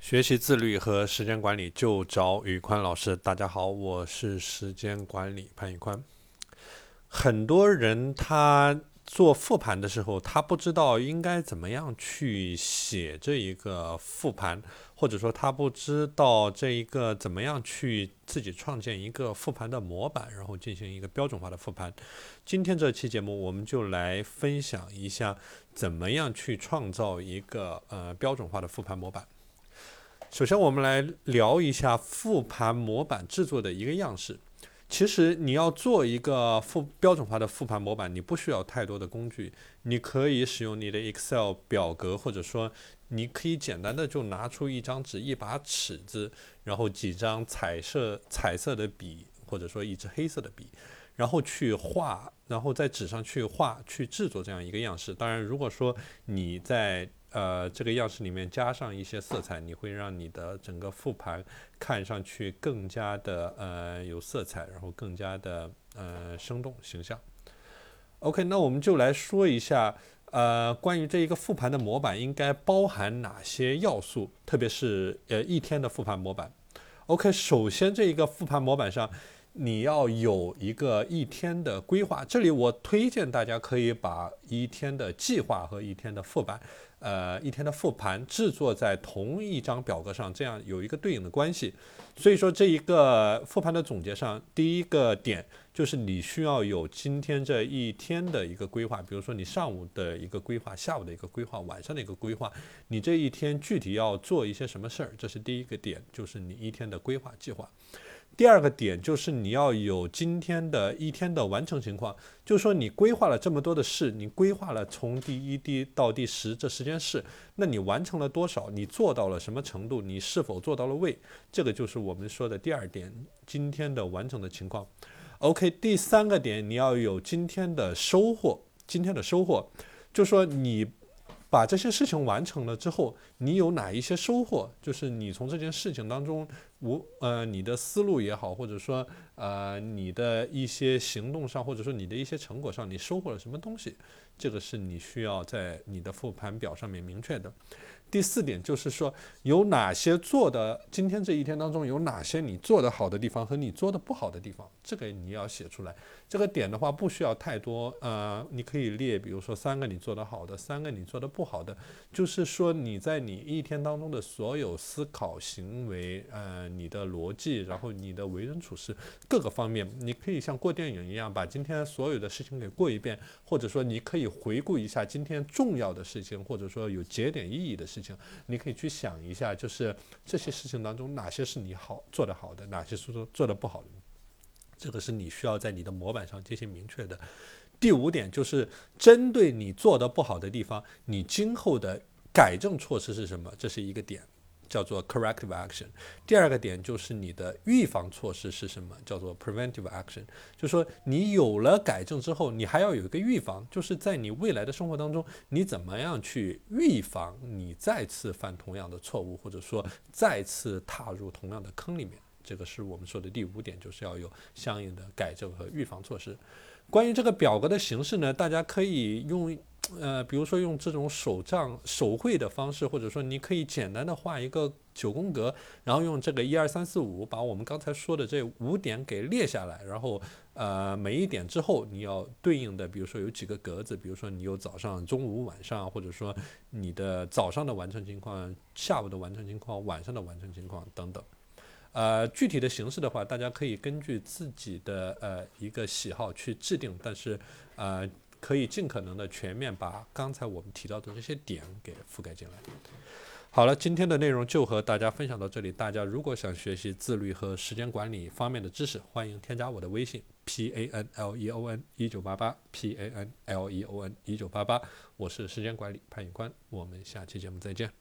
学习自律和时间管理就找宇宽老师。大家好，我是时间管理潘宇宽。很多人他做复盘的时候，他不知道应该怎么样去写这一个复盘，或者说他不知道这一个怎么样去自己创建一个复盘的模板，然后进行一个标准化的复盘。今天这期节目，我们就来分享一下怎么样去创造一个呃标准化的复盘模板。首先，我们来聊一下复盘模板制作的一个样式。其实，你要做一个复标准化的复盘模板，你不需要太多的工具，你可以使用你的 Excel 表格，或者说，你可以简单的就拿出一张纸、一把尺子，然后几张彩色彩色的笔，或者说一支黑色的笔，然后去画，然后在纸上去画，去制作这样一个样式。当然，如果说你在呃，这个样式里面加上一些色彩，你会让你的整个复盘看上去更加的呃有色彩，然后更加的呃生动形象。OK，那我们就来说一下呃关于这一个复盘的模板应该包含哪些要素，特别是呃一天的复盘模板。OK，首先这一个复盘模板上你要有一个一天的规划，这里我推荐大家可以把一天的计划和一天的复盘。呃，一天的复盘制作在同一张表格上，这样有一个对应的关系。所以说，这一个复盘的总结上，第一个点就是你需要有今天这一天的一个规划，比如说你上午的一个规划，下午的一个规划，晚上的一个规划，你这一天具体要做一些什么事儿，这是第一个点，就是你一天的规划计划。第二个点就是你要有今天的一天的完成情况，就是说你规划了这么多的事，你规划了从第一滴到第十这十件事，那你完成了多少？你做到了什么程度？你是否做到了位？这个就是我们说的第二点，今天的完成的情况。OK，第三个点你要有今天的收获，今天的收获，就说你。把这些事情完成了之后，你有哪一些收获？就是你从这件事情当中，无呃你的思路也好，或者说呃你的一些行动上，或者说你的一些成果上，你收获了什么东西？这个是你需要在你的复盘表上面明确的。第四点就是说，有哪些做的今天这一天当中有哪些你做的好的地方和你做的不好的地方，这个你要写出来。这个点的话不需要太多，呃，你可以列，比如说三个你做的好的，三个你做的不好的，就是说你在你一天当中的所有思考行为，呃，你的逻辑，然后你的为人处事各个方面，你可以像过电影一样把今天所有的事情给过一遍，或者说你可以回顾一下今天重要的事情，或者说有节点意义的事。情。你可以去想一下，就是这些事情当中哪些是你好做得好的，哪些是做做得不好的，这个是你需要在你的模板上进行明确的。第五点就是针对你做的不好的地方，你今后的改正措施是什么？这是一个点。叫做 corrective action。第二个点就是你的预防措施是什么？叫做 preventive action。就是说你有了改正之后，你还要有一个预防，就是在你未来的生活当中，你怎么样去预防你再次犯同样的错误，或者说再次踏入同样的坑里面。这个是我们说的第五点，就是要有相应的改正和预防措施。关于这个表格的形式呢，大家可以用。呃，比如说用这种手账手绘的方式，或者说你可以简单的画一个九宫格，然后用这个一二三四五把我们刚才说的这五点给列下来，然后呃每一点之后你要对应的，比如说有几个格子，比如说你有早上、中午、晚上，或者说你的早上的完成情况、下午的完成情况、晚上的完成情况等等。呃，具体的形式的话，大家可以根据自己的呃一个喜好去制定，但是呃。可以尽可能的全面把刚才我们提到的这些点给覆盖进来。好了，今天的内容就和大家分享到这里。大家如果想学习自律和时间管理方面的知识，欢迎添加我的微信 p a n l e o n 一九八八 p a n l e o n 一九八八，我是时间管理潘宇宽，我们下期节目再见。